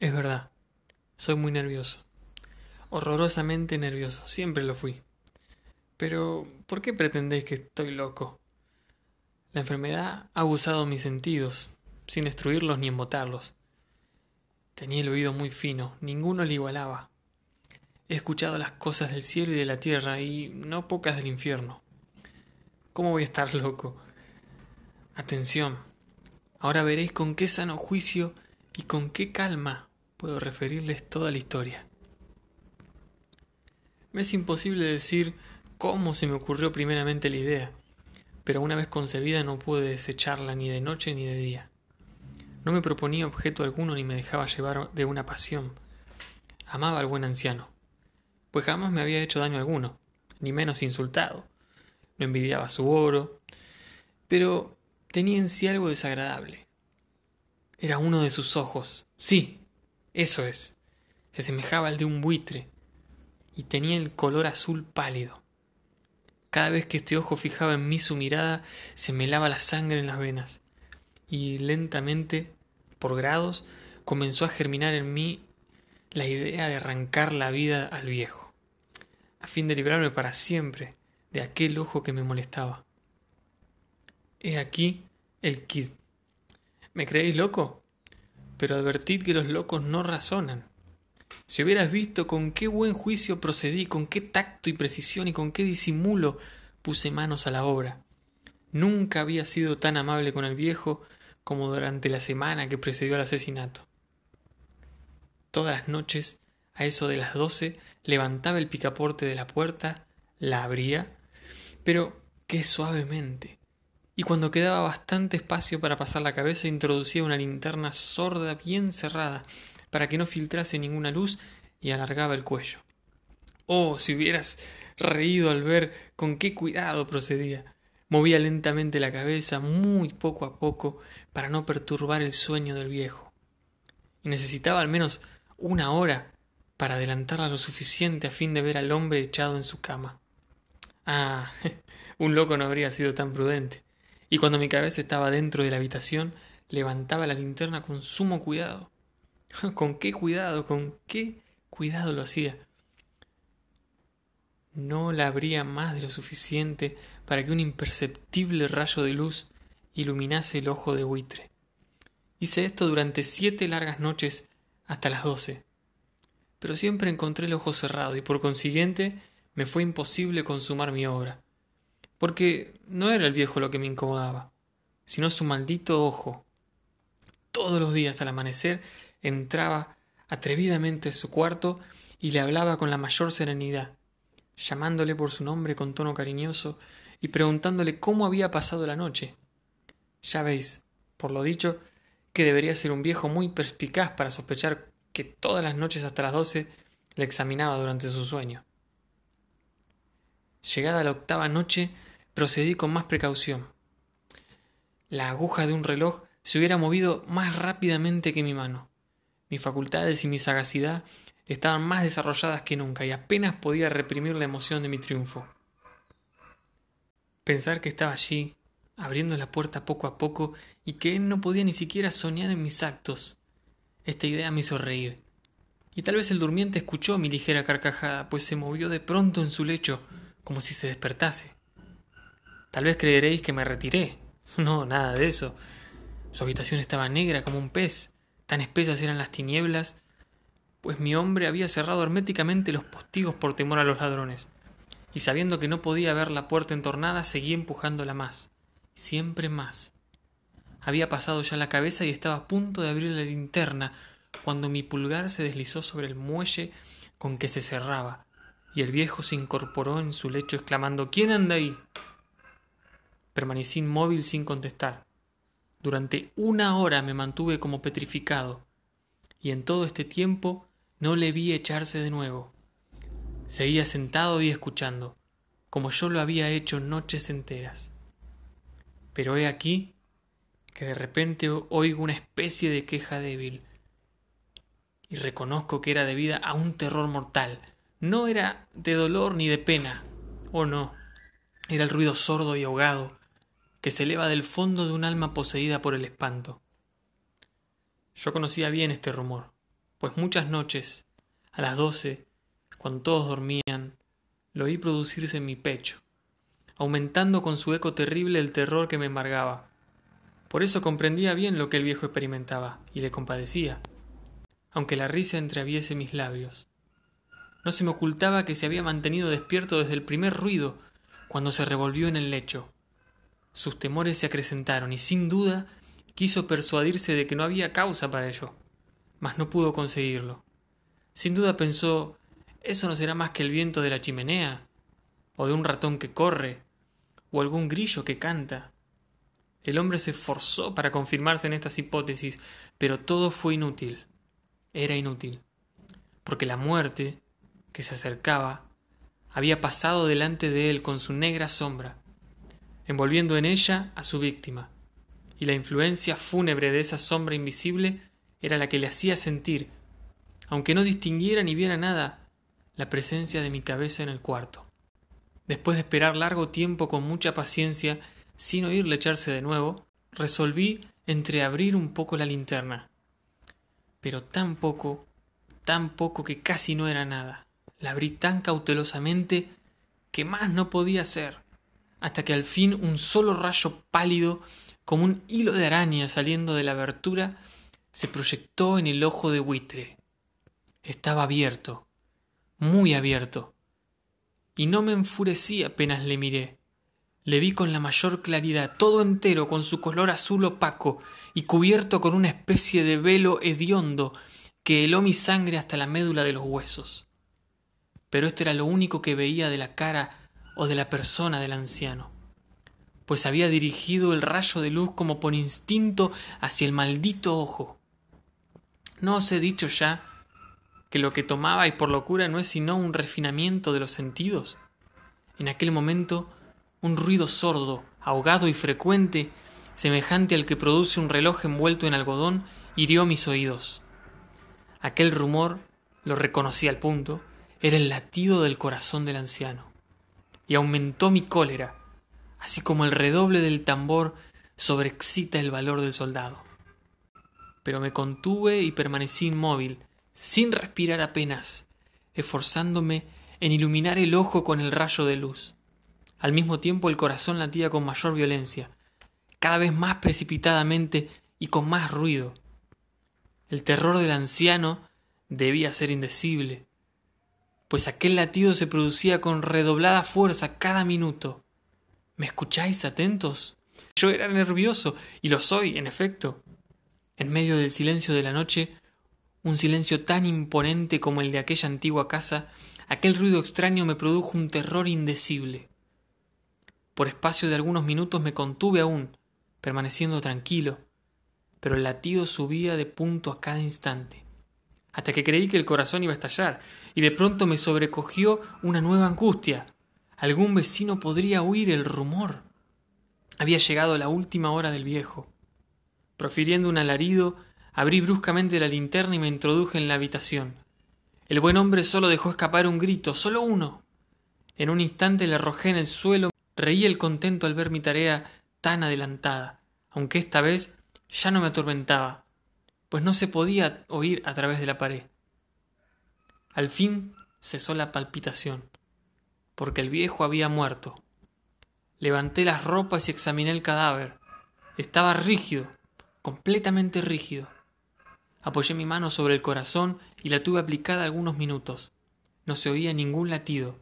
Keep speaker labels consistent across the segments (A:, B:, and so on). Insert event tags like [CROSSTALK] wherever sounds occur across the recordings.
A: Es verdad, soy muy nervioso. Horrorosamente nervioso, siempre lo fui. Pero, ¿por qué pretendéis que estoy loco? La enfermedad ha abusado mis sentidos, sin destruirlos ni embotarlos. Tenía el oído muy fino, ninguno le igualaba. He escuchado las cosas del cielo y de la tierra, y no pocas del infierno. ¿Cómo voy a estar loco? Atención, ahora veréis con qué sano juicio y con qué calma puedo referirles toda la historia. Me es imposible decir cómo se me ocurrió primeramente la idea, pero una vez concebida no pude desecharla ni de noche ni de día. No me proponía objeto alguno ni me dejaba llevar de una pasión. Amaba al buen anciano, pues jamás me había hecho daño alguno, ni menos insultado. No envidiaba su oro, pero tenía en sí algo desagradable. Era uno de sus ojos, sí, eso es. Se asemejaba al de un buitre y tenía el color azul pálido. Cada vez que este ojo fijaba en mí su mirada, se me lava la sangre en las venas. Y lentamente, por grados, comenzó a germinar en mí la idea de arrancar la vida al viejo, a fin de librarme para siempre de aquel ojo que me molestaba. He aquí el kid. ¿Me creéis loco? Pero advertid que los locos no razonan. Si hubieras visto con qué buen juicio procedí, con qué tacto y precisión y con qué disimulo puse manos a la obra. Nunca había sido tan amable con el viejo como durante la semana que precedió al asesinato. Todas las noches, a eso de las doce, levantaba el picaporte de la puerta, la abría, pero qué suavemente, y cuando quedaba bastante espacio para pasar la cabeza introducía una linterna sorda bien cerrada para que no filtrase ninguna luz y alargaba el cuello. Oh, si hubieras reído al ver con qué cuidado procedía. Movía lentamente la cabeza muy poco a poco para no perturbar el sueño del viejo. Y necesitaba al menos una hora para adelantarla lo suficiente a fin de ver al hombre echado en su cama. Ah, [LAUGHS] un loco no habría sido tan prudente y cuando mi cabeza estaba dentro de la habitación, levantaba la linterna con sumo cuidado. [LAUGHS] ¿Con qué cuidado? ¿Con qué cuidado lo hacía? No la abría más de lo suficiente para que un imperceptible rayo de luz iluminase el ojo de buitre. Hice esto durante siete largas noches hasta las doce. Pero siempre encontré el ojo cerrado y por consiguiente me fue imposible consumar mi obra porque no era el viejo lo que me incomodaba, sino su maldito ojo. Todos los días al amanecer entraba atrevidamente en su cuarto y le hablaba con la mayor serenidad, llamándole por su nombre con tono cariñoso y preguntándole cómo había pasado la noche. Ya veis, por lo dicho, que debería ser un viejo muy perspicaz para sospechar que todas las noches hasta las doce le examinaba durante su sueño. Llegada la octava noche, procedí con más precaución. La aguja de un reloj se hubiera movido más rápidamente que mi mano. Mis facultades y mi sagacidad estaban más desarrolladas que nunca y apenas podía reprimir la emoción de mi triunfo. Pensar que estaba allí, abriendo la puerta poco a poco, y que él no podía ni siquiera soñar en mis actos. Esta idea me hizo reír. Y tal vez el durmiente escuchó mi ligera carcajada, pues se movió de pronto en su lecho, como si se despertase. Tal vez creeréis que me retiré. [LAUGHS] No, nada de eso. Su habitación estaba negra como un pez, tan espesas eran las tinieblas, pues mi hombre había cerrado herméticamente los postigos por temor a los ladrones, y sabiendo que no podía ver la puerta entornada, seguí empujándola más, siempre más. Había pasado ya la cabeza y estaba a punto de abrir la linterna, cuando mi pulgar se deslizó sobre el muelle con que se cerraba, y el viejo se incorporó en su lecho exclamando ¿Quién anda ahí? Permanecí inmóvil sin contestar. Durante una hora me mantuve como petrificado, y en todo este tiempo no le vi echarse de nuevo. Seguía sentado y escuchando, como yo lo había hecho noches enteras. Pero he aquí que de repente oigo una especie de queja débil, y reconozco que era debida a un terror mortal. No era de dolor ni de pena, oh no, era el ruido sordo y ahogado que se eleva del fondo de un alma poseída por el espanto. Yo conocía bien este rumor, pues muchas noches, a las doce, cuando todos dormían, lo oí producirse en mi pecho, aumentando con su eco terrible el terror que me embargaba. Por eso comprendía bien lo que el viejo experimentaba, y le compadecía, aunque la risa entreaviese mis labios. No se me ocultaba que se había mantenido despierto desde el primer ruido, cuando se revolvió en el lecho. Sus temores se acrecentaron y sin duda quiso persuadirse de que no había causa para ello, mas no pudo conseguirlo. Sin duda pensó eso no será más que el viento de la chimenea, o de un ratón que corre, o algún grillo que canta. El hombre se esforzó para confirmarse en estas hipótesis, pero todo fue inútil. Era inútil. Porque la muerte, que se acercaba, había pasado delante de él con su negra sombra, envolviendo en ella a su víctima, y la influencia fúnebre de esa sombra invisible era la que le hacía sentir, aunque no distinguiera ni viera nada, la presencia de mi cabeza en el cuarto. Después de esperar largo tiempo con mucha paciencia, sin oírle echarse de nuevo, resolví entreabrir un poco la linterna. Pero tan poco, tan poco que casi no era nada. La abrí tan cautelosamente que más no podía ser, hasta que al fin un solo rayo pálido, como un hilo de araña saliendo de la abertura, se proyectó en el ojo de buitre. Estaba abierto, muy abierto, y no me enfurecí apenas le miré. Le vi con la mayor claridad, todo entero, con su color azul opaco y cubierto con una especie de velo hediondo que heló mi sangre hasta la médula de los huesos. Pero esto era lo único que veía de la cara o de la persona del anciano, pues había dirigido el rayo de luz como por instinto hacia el maldito ojo. ¿No os he dicho ya que lo que tomabais por locura no es sino un refinamiento de los sentidos? En aquel momento, un ruido sordo, ahogado y frecuente, semejante al que produce un reloj envuelto en algodón, hirió mis oídos. Aquel rumor, lo reconocí al punto, era el latido del corazón del anciano, y aumentó mi cólera, así como el redoble del tambor sobreexcita el valor del soldado. Pero me contuve y permanecí inmóvil, sin respirar apenas, esforzándome en iluminar el ojo con el rayo de luz. Al mismo tiempo el corazón latía con mayor violencia, cada vez más precipitadamente y con más ruido. El terror del anciano debía ser indecible, pues aquel latido se producía con redoblada fuerza cada minuto. ¿Me escucháis atentos? Yo era nervioso, y lo soy, en efecto. En medio del silencio de la noche un silencio tan imponente como el de aquella antigua casa, aquel ruido extraño me produjo un terror indecible. Por espacio de algunos minutos me contuve aún, permaneciendo tranquilo, pero el latido subía de punto a cada instante, hasta que creí que el corazón iba a estallar, y de pronto me sobrecogió una nueva angustia. Algún vecino podría oír el rumor. Había llegado la última hora del viejo. Profiriendo un alarido, Abrí bruscamente la linterna y me introduje en la habitación. El buen hombre solo dejó escapar un grito, solo uno. En un instante le arrojé en el suelo, reí el contento al ver mi tarea tan adelantada, aunque esta vez ya no me atormentaba, pues no se podía oír a través de la pared. Al fin cesó la palpitación, porque el viejo había muerto. Levanté las ropas y examiné el cadáver. Estaba rígido, completamente rígido. Apoyé mi mano sobre el corazón y la tuve aplicada algunos minutos. No se oía ningún latido.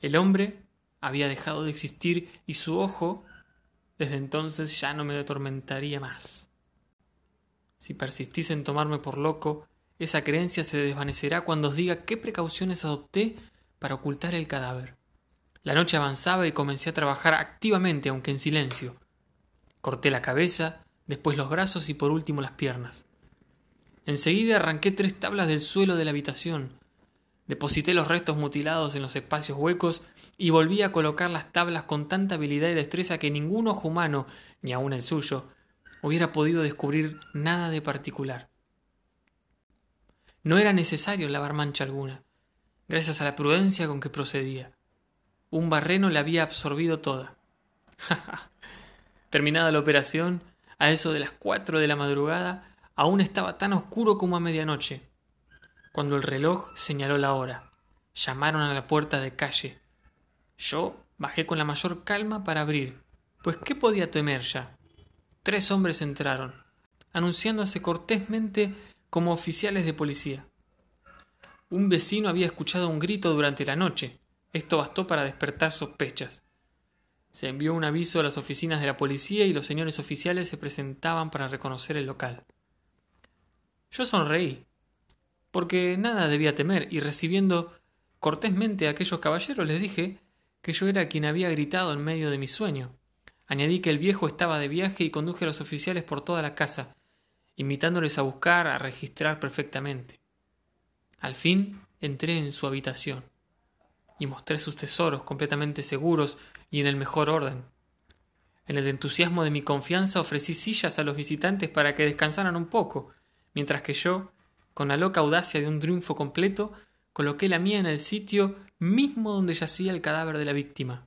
A: El hombre había dejado de existir y su ojo desde entonces ya no me atormentaría más. Si persistís en tomarme por loco, esa creencia se desvanecerá cuando os diga qué precauciones adopté para ocultar el cadáver. La noche avanzaba y comencé a trabajar activamente, aunque en silencio. Corté la cabeza, después los brazos y por último las piernas. Enseguida arranqué tres tablas del suelo de la habitación. Deposité los restos mutilados en los espacios huecos y volví a colocar las tablas con tanta habilidad y destreza que ningún ojo humano, ni aun el suyo, hubiera podido descubrir nada de particular. No era necesario lavar mancha alguna, gracias a la prudencia con que procedía. Un barreno la había absorbido toda. [LAUGHS] Terminada la operación, a eso de las cuatro de la madrugada, Aún estaba tan oscuro como a medianoche, cuando el reloj señaló la hora. Llamaron a la puerta de calle. Yo bajé con la mayor calma para abrir, pues ¿qué podía temer ya? Tres hombres entraron, anunciándose cortésmente como oficiales de policía. Un vecino había escuchado un grito durante la noche. Esto bastó para despertar sospechas. Se envió un aviso a las oficinas de la policía y los señores oficiales se presentaban para reconocer el local. Yo sonreí, porque nada debía temer, y recibiendo cortésmente a aquellos caballeros les dije que yo era quien había gritado en medio de mi sueño. Añadí que el viejo estaba de viaje y conduje a los oficiales por toda la casa, invitándoles a buscar, a registrar perfectamente. Al fin entré en su habitación y mostré sus tesoros completamente seguros y en el mejor orden. En el entusiasmo de mi confianza ofrecí sillas a los visitantes para que descansaran un poco, mientras que yo, con la loca audacia de un triunfo completo, coloqué la mía en el sitio mismo donde yacía el cadáver de la víctima.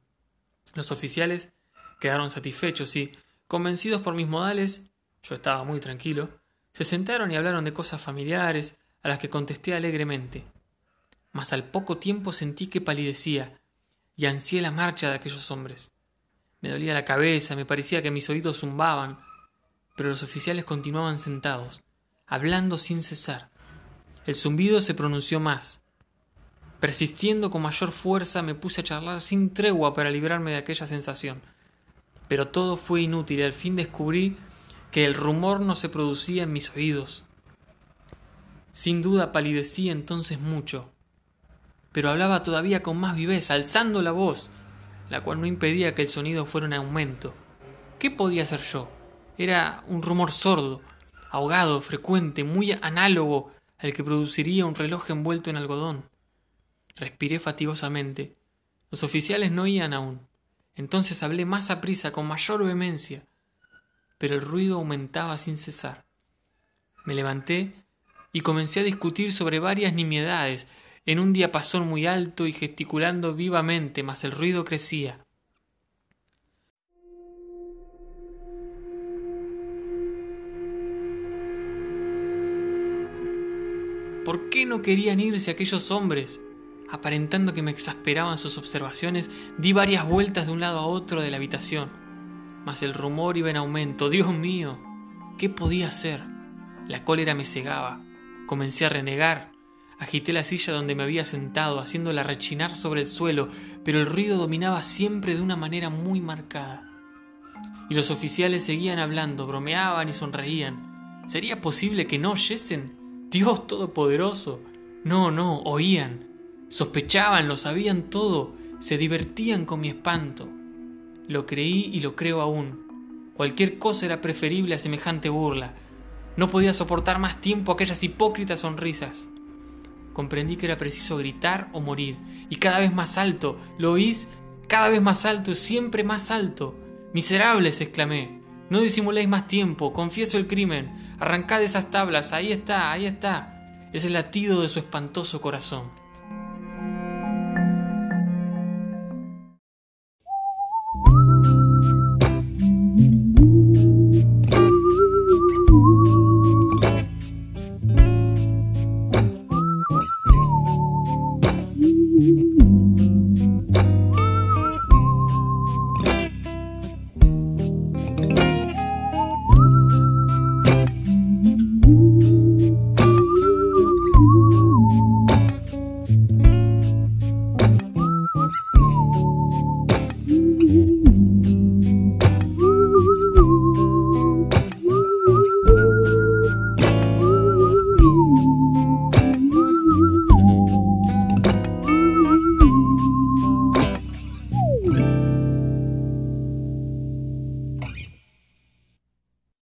A: Los oficiales quedaron satisfechos y, convencidos por mis modales, yo estaba muy tranquilo, se sentaron y hablaron de cosas familiares, a las que contesté alegremente. Mas al poco tiempo sentí que palidecía y ansié la marcha de aquellos hombres. Me dolía la cabeza, me parecía que mis oídos zumbaban, pero los oficiales continuaban sentados, hablando sin cesar. El zumbido se pronunció más. Persistiendo con mayor fuerza me puse a charlar sin tregua para librarme de aquella sensación. Pero todo fue inútil al fin descubrí que el rumor no se producía en mis oídos. Sin duda palidecí entonces mucho, pero hablaba todavía con más viveza, alzando la voz, la cual no impedía que el sonido fuera en aumento. ¿Qué podía hacer yo? Era un rumor sordo, ahogado, frecuente, muy análogo al que produciría un reloj envuelto en algodón. Respiré fatigosamente. Los oficiales no oían aún. Entonces hablé más a prisa, con mayor vehemencia. Pero el ruido aumentaba sin cesar. Me levanté y comencé a discutir sobre varias nimiedades, en un diapasón muy alto y gesticulando vivamente, mas el ruido crecía. ¿Por qué no querían irse aquellos hombres? Aparentando que me exasperaban sus observaciones, di varias vueltas de un lado a otro de la habitación. Mas el rumor iba en aumento. Dios mío, ¿qué podía hacer? La cólera me cegaba. Comencé a renegar. Agité la silla donde me había sentado, haciéndola rechinar sobre el suelo, pero el ruido dominaba siempre de una manera muy marcada. Y los oficiales seguían hablando, bromeaban y sonreían. ¿Sería posible que no oyesen? Dios Todopoderoso. No, no, oían. Sospechaban, lo sabían todo, se divertían con mi espanto. Lo creí y lo creo aún. Cualquier cosa era preferible a semejante burla. No podía soportar más tiempo aquellas hipócritas sonrisas. Comprendí que era preciso gritar o morir, y cada vez más alto, ¿lo oís? Cada vez más alto, siempre más alto. Miserables, exclamé. No disimuléis más tiempo, confieso el crimen. Arrancad esas tablas, ahí está, ahí está. Es el latido de su espantoso corazón.